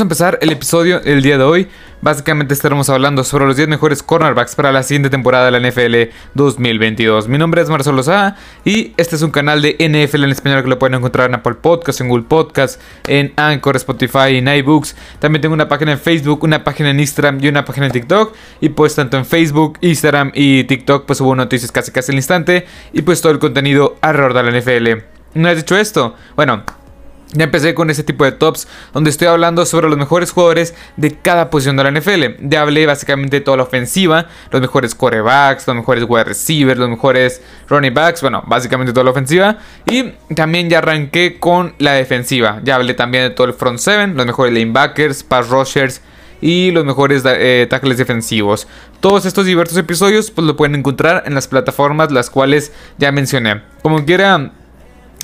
A empezar el episodio el día de hoy. Básicamente estaremos hablando sobre los 10 mejores cornerbacks para la siguiente temporada de la NFL 2022. Mi nombre es Marcelo Sá y este es un canal de NFL en español que lo pueden encontrar en Apple Podcasts, en Google Podcasts, en Anchor, Spotify, en iBooks. También tengo una página en Facebook, una página en Instagram y una página en TikTok. Y pues tanto en Facebook, Instagram y TikTok pues subo noticias casi casi al instante y pues todo el contenido alrededor de la NFL. Una vez dicho esto, bueno, ya empecé con ese tipo de tops donde estoy hablando sobre los mejores jugadores de cada posición de la NFL. Ya hablé básicamente de toda la ofensiva, los mejores quarterbacks, los mejores wide receivers, los mejores running backs, bueno, básicamente toda la ofensiva. Y también ya arranqué con la defensiva. Ya hablé también de todo el front seven, los mejores linebackers, pass rushers y los mejores eh, tackles defensivos. Todos estos diversos episodios pues lo pueden encontrar en las plataformas las cuales ya mencioné. Como quiera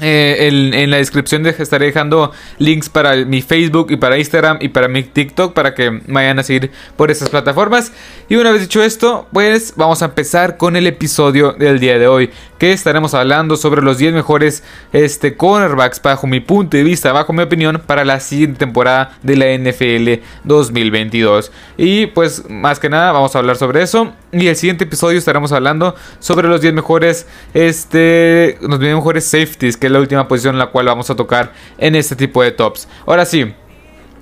eh, en, la descripción estaré dejando links para mi Facebook y para Instagram y para mi TikTok para que vayan a seguir por esas plataformas. Y una vez dicho esto, pues vamos a empezar con el episodio del día de hoy, que estaremos hablando sobre los 10 mejores este, cornerbacks bajo mi punto de vista, bajo mi opinión, para la siguiente temporada de la NFL 2022. Y pues más que nada vamos a hablar sobre eso. Y el siguiente episodio estaremos hablando sobre los 10 mejores, este, los 10 mejores safeties, que es la última posición en la cual vamos a tocar en este tipo de tops. Ahora sí,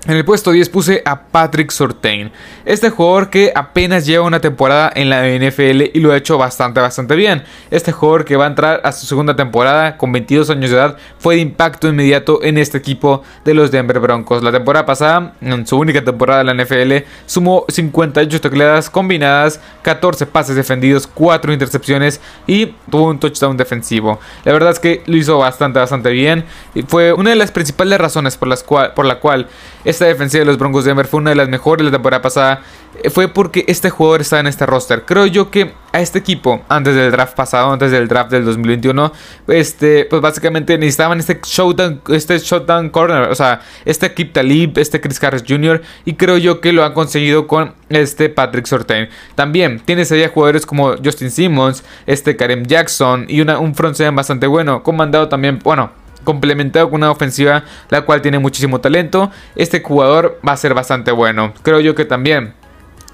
en el puesto 10 puse a Patrick Sortain, este jugador que apenas lleva una temporada en la NFL y lo ha hecho bastante, bastante bien. Este jugador que va a entrar a su segunda temporada con 22 años de edad fue de impacto inmediato en este equipo de los Denver Broncos. La temporada pasada, en su única temporada en la NFL, sumó 58 tacleadas combinadas, 14 pases defendidos, 4 intercepciones y tuvo un touchdown defensivo. La verdad es que lo hizo bastante, bastante bien y fue una de las principales razones por, las cual, por la cual esta defensiva de los Broncos de Denver fue una de las mejores la temporada pasada. Eh, fue porque este jugador estaba en este roster. Creo yo que a este equipo, antes del draft pasado, antes del draft del 2021, este, pues básicamente necesitaban este showdown, este showdown corner. O sea, este Kip Talib, este Chris Harris Jr. Y creo yo que lo han conseguido con este Patrick Sortain. También tienes allá jugadores como Justin Simmons, este Kareem Jackson y una, un front seven bastante bueno. Comandado también, bueno complementado con una ofensiva la cual tiene muchísimo talento, este jugador va a ser bastante bueno. Creo yo que también.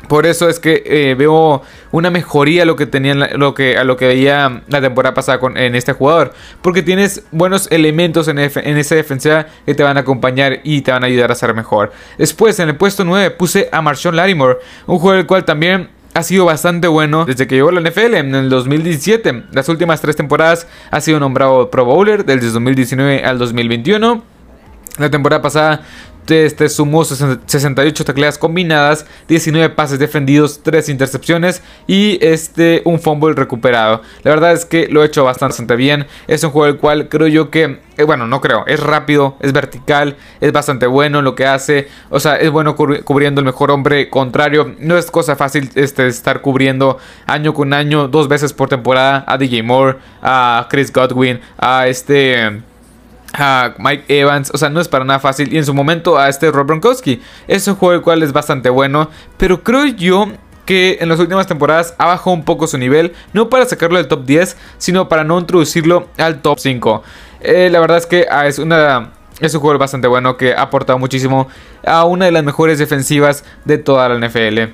Por eso es que eh, veo una mejoría a lo que tenían lo que, a lo que veía la temporada pasada con, en este jugador. Porque tienes buenos elementos en, en, esa defensa que te van a acompañar y te van a ayudar a ser mejor. Después, en el puesto 9, puse a Marshawn Larimore. Un jugador el cual también ha sido bastante bueno desde que llegó a la NFL en el 2017. Las últimas tres temporadas ha sido nombrado Pro Bowler desde 2019 al 2021. La temporada pasada este sumó 68 tacleadas combinadas, 19 pases defendidos, 3 intercepciones y este un fumble recuperado. La verdad es que lo ha hecho bastante bien. Es un juego el cual creo yo que, eh, bueno, no creo, es rápido, es vertical, es bastante bueno en lo que hace. O sea, es bueno cubriendo el mejor hombre contrario. No es cosa fácil este, estar cubriendo año con año, dos veces por temporada a DJ Moore, a Chris Godwin, a este a Mike Evans, o sea, no es para nada fácil. Y en su momento a este Rob Gronkowski. Es un juego el cual es bastante bueno, pero creo yo que en las últimas temporadas ha bajado un poco su nivel, no para sacarlo del top 10, sino para no introducirlo al top 5. Eh, la verdad es que ah, es una es un jugador bastante bueno que ha aportado muchísimo a una de las mejores defensivas de toda la NFL.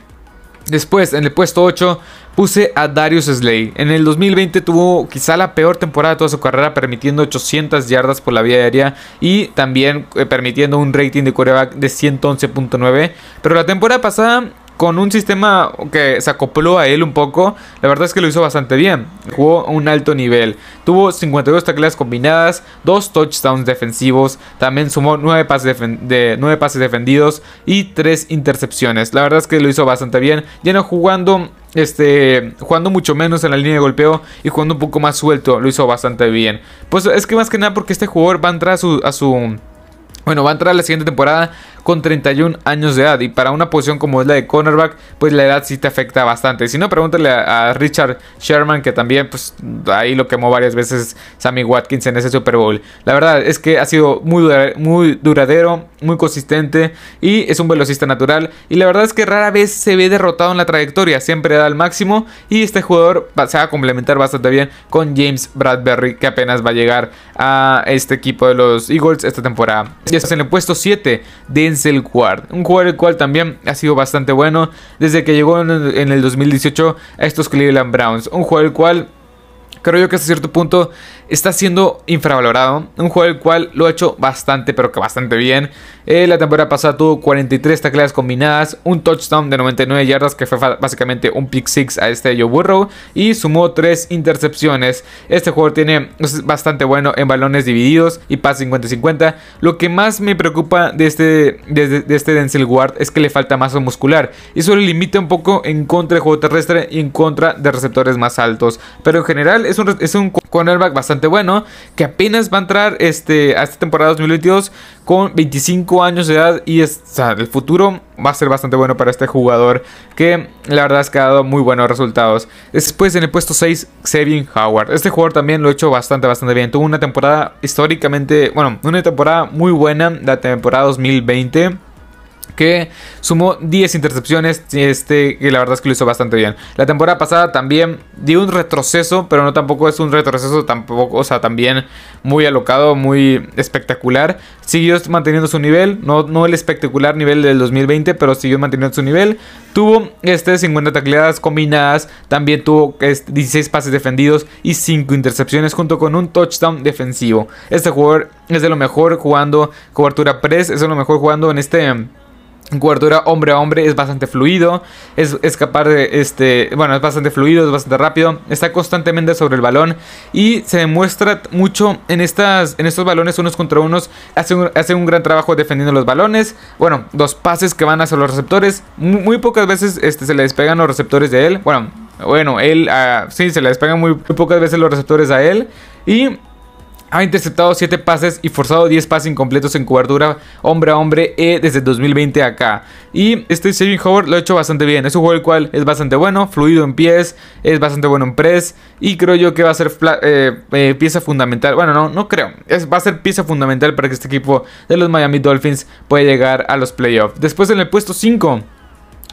Después, en el puesto 8, puse a Darius Slay. En el 2020 tuvo quizá la peor temporada de toda su carrera, permitiendo 800 yardas por la vía aérea y también eh, permitiendo un rating de quarterback de 111.9. Pero la temporada pasada con un sistema que se acopló a él un poco, la verdad es que lo hizo bastante bien. Jugó a un alto nivel. Tuvo 52 tacleadas combinadas, 2 touchdowns defensivos, también sumó 9 pases, de, 9 pases defendidos y 3 intercepciones. La verdad es que lo hizo bastante bien. Ya no jugando este, jugando mucho menos en la línea de golpeo y jugando un poco más suelto, lo hizo bastante bien. Pues es que más que nada porque este jugador va a entrar a su, a su bueno, va a entrar a la siguiente temporada con 31 años de edad. Y para una posición como es la de cornerback, pues la edad sí te afecta bastante. Si no, pregúntale a, Richard Sherman, que también, pues ahí lo quemó varias veces Sammy Watkins en ese Super Bowl. La verdad es que ha sido muy, muy duradero, muy consistente y es un velocista natural. Y la verdad es que rara vez se ve derrotado en la trayectoria, siempre da el máximo. Y este jugador se va a complementar bastante bien con James Bradbury, que apenas va a llegar a este equipo de los Eagles esta temporada. Y estás en el puesto 7, de Denzel Ward. Un jugador el cual también ha sido bastante bueno desde que llegó en el 2018 a estos Cleveland Browns. Un jugador el cual creo yo que hasta cierto punto está siendo infravalorado. Un juego el cual lo ha hecho bastante, pero que bastante bien. Eh, la temporada pasada tuvo 43 tacleadas combinadas, un touchdown de 99 yardas que fue básicamente un pick six a este Joe Burrow y sumó 3 intercepciones. Este jugador tiene es bastante bueno en balones divididos y pase 50-50. Lo que más me preocupa de este, de, este Denzel Ward es que le falta masa muscular y eso le limita un poco en contra del juego terrestre y en contra de receptores más altos. Pero en general es un, es un cornerback bastante bueno que apenas va a entrar este, a esta temporada 2022 con 25 años de edad y es, el futuro va a ser bastante bueno para este jugador que la verdad es que ha dado muy buenos resultados. Después en el puesto 6, Xavier Howard. Este jugador también lo ha hecho bastante, bastante bien. Tuvo una temporada históricamente, bueno, una temporada muy buena, la temporada 2020 que sumó 10 intercepciones, este, que la verdad es que lo hizo bastante bien. La temporada pasada también dio un retroceso, pero no tampoco es un retroceso tampoco, o sea, también muy alocado, muy espectacular. Siguió manteniendo su nivel, no, no el espectacular nivel del 2020, pero siguió manteniendo su nivel. Tuvo este 50 tacleadas combinadas, también tuvo 16 este, pases defendidos y 5 intercepciones junto con un touchdown defensivo. Este jugador es de lo mejor jugando cobertura press, es de lo mejor jugando en este Cobertura hombre a hombre es bastante fluido, es, capaz de, este, bueno, es bastante fluido, es bastante rápido, está constantemente sobre el balón y se demuestra mucho en, estas, en estos balones unos contra unos, hace un, hace un gran trabajo defendiendo los balones, bueno, dos pases que van hacia los receptores, muy, pocas veces este, se le despegan los receptores de él, bueno, bueno, él, uh, sí, se le despegan muy, muy pocas veces los receptores a él y ha interceptado 7 pases y forzado 10 pases incompletos en cobertura hombre a hombre e desde 2020 acá. Y este Saving Howard lo ha hecho bastante bien. Es un juego el cual es bastante bueno, fluido en pies, es bastante bueno en press. Y creo yo que va a ser eh, eh, pieza fundamental. Bueno, no, no creo. Es, va a ser pieza fundamental para que este equipo de los Miami Dolphins pueda llegar a los playoffs. Después en el puesto 5.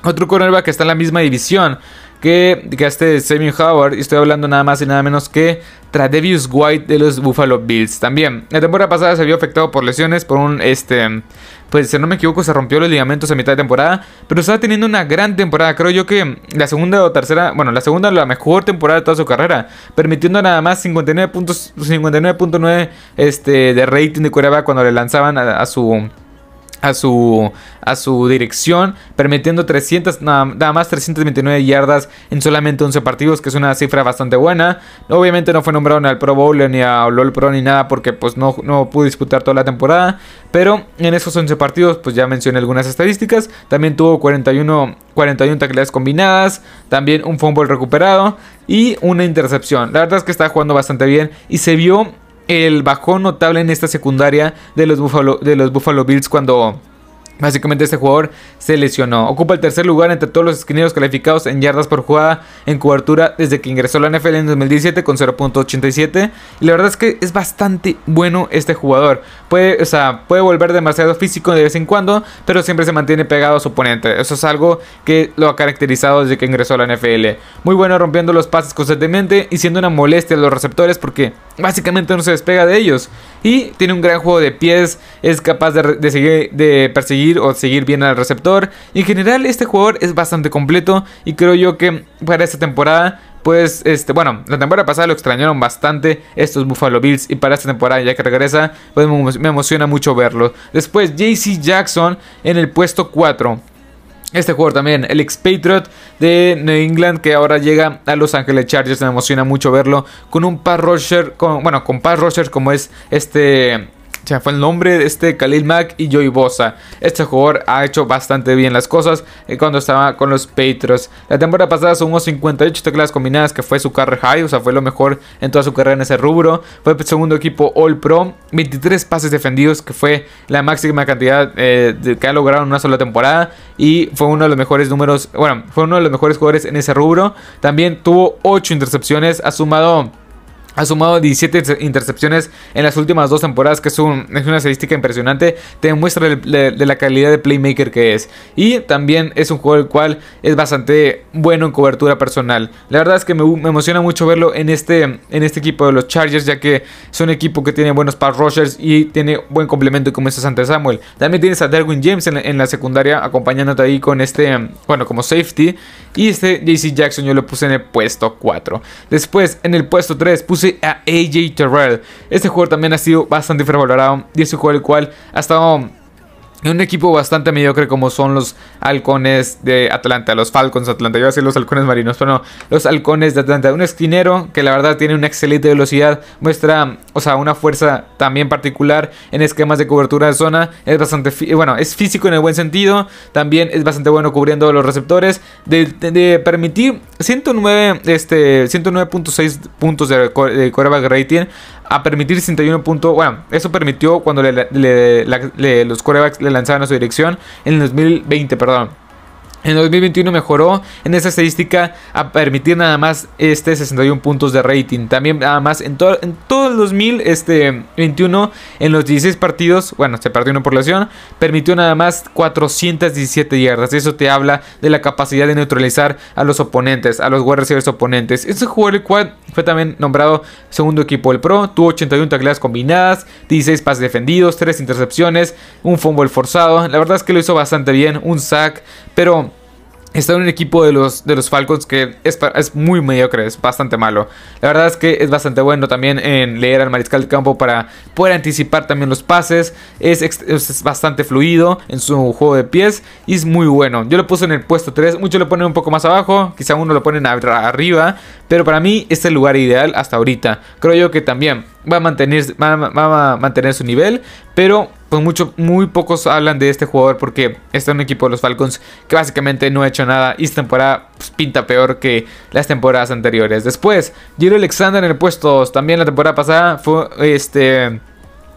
Otro cornerback que está en la misma división que, este Saving Howard. Y estoy hablando nada más y nada menos que Tradevius White de los Buffalo Bills. También, la temporada pasada se vio afectado por lesiones, por un, este, pues si no me equivoco, se rompió los ligamentos a mitad de temporada, pero estaba teniendo una gran temporada. Creo yo que la segunda o tercera, bueno, la segunda, la mejor temporada de toda su carrera, permitiendo nada más 59 puntos, 59.9 este, de rating de Cuerva cuando le lanzaban a su a su, a su dirección, permitiendo 300, nada, más 329 yardas en solamente 11 partidos, que es una cifra bastante buena. Obviamente no fue nombrado ni al Pro Bowl ni a LOL Pro ni nada porque pues no, no pudo disputar toda la temporada, pero en esos 11 partidos pues ya mencioné algunas estadísticas, también tuvo 41, 41 tacleadas combinadas, también un fumble recuperado y una intercepción. La verdad es que está jugando bastante bien y se vio el bajón notable en esta secundaria de los Buffalo, de los Buffalo Bills cuando Básicamente este jugador se lesionó. Ocupa el tercer lugar entre todos los esquineros calificados en yardas por jugada en cobertura desde que ingresó a la NFL en 2017 con 0.87. Y la verdad es que es bastante bueno este jugador. Puede, o sea, puede volver demasiado físico de vez en cuando, pero siempre se mantiene pegado a su oponente. Eso es algo que lo ha caracterizado desde que ingresó a la NFL. Muy bueno rompiendo los pases constantemente y siendo una molestia a los receptores porque básicamente no se despega de ellos. Y tiene un gran juego de pies, es capaz de, seguir, de perseguir o seguir bien al receptor. en general este jugador es bastante completo y creo yo que para esta temporada pues este, bueno, la temporada pasada lo extrañaron bastante estos Buffalo Bills y para esta temporada ya que regresa, pues me emociona mucho verlo. Después JC Jackson en el puesto 4. Este jugador también, el ex Patriot de New England que ahora llega a Los Ángeles Chargers, me emociona mucho verlo con un pass rusher, bueno, con pass rusher como es este se fue el nombre de este Khalil Mack y Joey Bosa. Este jugador ha hecho bastante bien las cosas eh, cuando estaba con los Patriots. La temporada pasada sumó 58 teclas combinadas, que fue su carrera high, o sea, fue lo mejor en toda su carrera en ese rubro. Fue segundo equipo All Pro, 23 pases defendidos, que fue la máxima cantidad eh, que ha logrado en una sola temporada. Y fue uno de los mejores números, bueno, fue uno de los mejores jugadores en ese rubro. También tuvo 8 intercepciones, ha sumado Ha sumado 17 intercepciones en las últimas dos temporadas, que es, una estadística impresionante. Te demuestra de, la calidad de playmaker que es. Y también es un juego el cual es bastante bueno en cobertura personal. La verdad es que me, emociona mucho verlo en este, en este equipo de los Chargers, ya que es un equipo que tiene buenos pass rushers y tiene buen complemento como es Santa Samuel. También tienes a Derwin James en la, secundaria acompañándote ahí con este, bueno, como safety. Y este JC Jackson yo lo puse en el puesto 4. Después, en el puesto 3, puse a AJ Terrell. Este jugador también ha sido bastante infravalorado y es un jugador el cual ha estado un equipo bastante mediocre como son los halcones de Atlanta, los Falcons de Atlanta. Yo voy a decir los halcones marinos, pero no, los halcones de Atlanta. Un esquinero que la verdad tiene una excelente velocidad, muestra, o sea, una fuerza también particular en esquemas de cobertura de zona. Es bastante, bueno, es físico en el buen sentido. También es bastante bueno cubriendo los receptores. De, permitir 109, este, 109.6 puntos de, de rating a permitir 61 puntos. Bueno, eso permitió cuando los corebacks le lanzaban a su dirección en el 2020, perdón. En 2021 mejoró en esa estadística a permitir nada más este 61 puntos de rating. También nada más en, todo en todo el 2021 en los 16 partidos, bueno, se perdió una por lesión, permitió nada más 417 yardas. Eso te habla de la capacidad de neutralizar a los oponentes, a los wide receivers oponentes. Este jugador el cual fue también nombrado segundo equipo del Pro, tuvo 81 tacleadas combinadas, 16 pases defendidos, 3 intercepciones, un fumble forzado. La verdad es que lo hizo bastante bien, un sack, pero Está en un equipo de los, de los Falcons que es, es, muy mediocre, es bastante malo. La verdad es que es bastante bueno también en leer al mariscal de campo para poder anticipar también los pases. Es, es, bastante fluido en su juego de pies y es muy bueno. Yo lo puse en el puesto 3, muchos lo ponen un poco más abajo, quizá uno lo ponen arriba, pero para mí es el lugar ideal hasta ahorita. Creo yo que también va a mantener, va, a mantener su nivel, pero pues mucho, muy pocos hablan de este jugador porque está en un equipo de los Falcons que básicamente no ha hecho nada y esta temporada pues, pinta peor que las temporadas anteriores. Después, Giro Alexander en el puesto 2, también la temporada pasada fue este...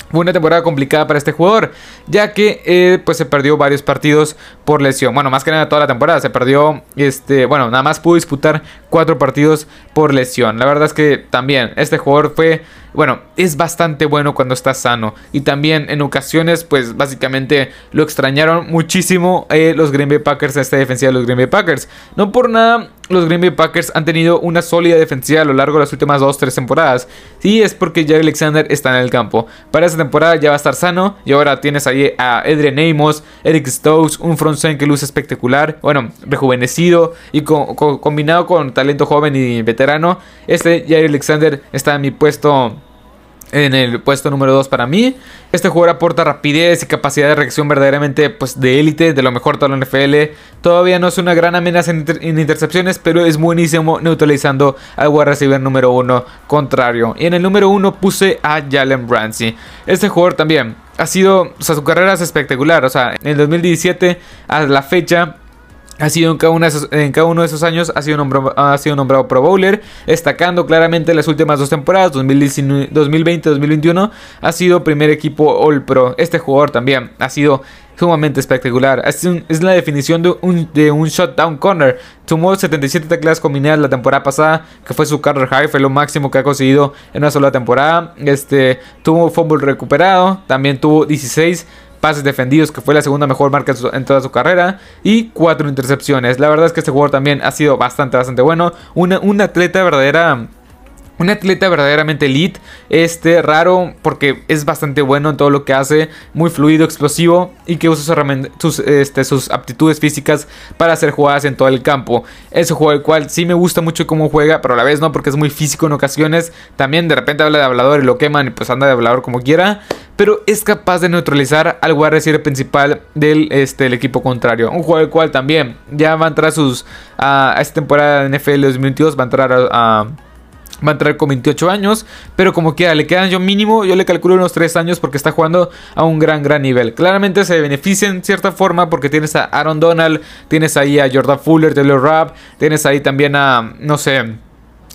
Fue una temporada complicada para este jugador, ya que eh, pues se perdió varios partidos por lesión. Bueno, más que nada toda la temporada se perdió, este, bueno, nada más pudo disputar cuatro partidos por lesión. La verdad es que también este jugador fue bueno, es bastante bueno cuando está sano. Y también en ocasiones, pues básicamente lo extrañaron muchísimo eh, los Green Bay Packers, esta defensiva de los Green Bay Packers. No por nada, los Green Bay Packers han tenido una sólida defensiva a lo largo de las últimas 2-3 temporadas. Y es porque Jerry Alexander está en el campo. Para esta temporada ya va a estar sano. Y ahora tienes ahí a Adrian Amos, Eric Stokes, un front que luce espectacular. Bueno, rejuvenecido y combinado con talento joven y veterano. Este Jerry Alexander está en mi puesto en el puesto número 2 para mí. Este jugador aporta rapidez y capacidad de reacción verdaderamente pues, de élite, de lo mejor de la NFL. Todavía no es una gran amenaza en, intercepciones, pero es buenísimo neutralizando al wide receiver número 1 contrario. Y en el número 1 puse a Jalen Ramsey. Este jugador también ha sido, o sea, su carrera es espectacular. O sea, en el 2017 a la fecha ha sido en cada, uno de esos, años ha sido, nombrado, ha sido nombrado Pro Bowler, destacando claramente las últimas dos temporadas, 2020-2021, ha sido primer equipo All Pro. Este jugador también ha sido sumamente espectacular. Es, la definición de un, de un shutdown corner. Tomó 77 teclas combinadas la temporada pasada, que fue su career high, fue lo máximo que ha conseguido en una sola temporada. Este, tuvo fútbol recuperado, también tuvo 16 pases defendidos, que fue la segunda mejor marca en toda su carrera, y cuatro intercepciones. La verdad es que este jugador también ha sido bastante, bastante bueno. Una, un atleta verdadera un atleta verdaderamente elite, este raro porque es bastante bueno en todo lo que hace, muy fluido, explosivo y que usa sus, este, sus aptitudes físicas para hacer jugadas en todo el campo. Es un juego el cual sí me gusta mucho cómo juega, pero a la vez no porque es muy físico en ocasiones. También de repente habla de hablador y lo queman y pues anda de hablador como quiera. Pero es capaz de neutralizar al wide principal del este, el equipo contrario. Un juego el cual también ya va a entrar a, sus, a, esta temporada de NFL 2022, va a entrar a Va a entrar con 28 años, pero como quiera, le quedan yo mínimo, yo le calculo unos 3 años porque está jugando a un gran, gran nivel. Claramente se beneficia en cierta forma porque tienes a Aaron Donald, tienes ahí a Jordan Fuller, Taylor Rapp, tienes ahí también a, no sé,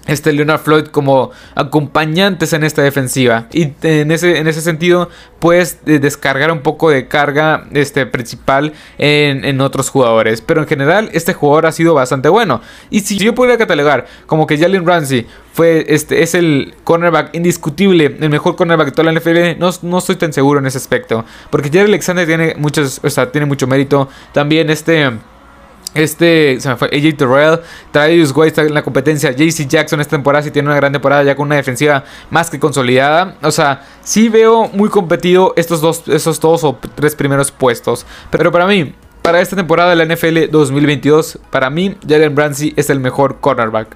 este Leonard Floyd como acompañantes en esta defensiva. Y en ese, en ese sentido puedes eh, descargar un poco de carga este, principal en, en, otros jugadores. Pero en general este jugador ha sido bastante bueno. Y si yo pudiera catalogar como que Jalen Ramsey fue este es el cornerback indiscutible el mejor cornerback de toda la NFL no, no estoy tan seguro en ese aspecto. Porque Jerry Alexander tiene muchos o sea, tiene mucho mérito. También este este, se me fue AJ Terrell, Travis White está en la competencia, JC Jackson esta temporada sí tiene una gran temporada ya con una defensiva más que consolidada. O sea, sí veo muy competido estos dos, esos dos o tres primeros puestos. Pero para mí, para esta temporada de la NFL 2022, para mí Jalen Ramsey es el mejor cornerback.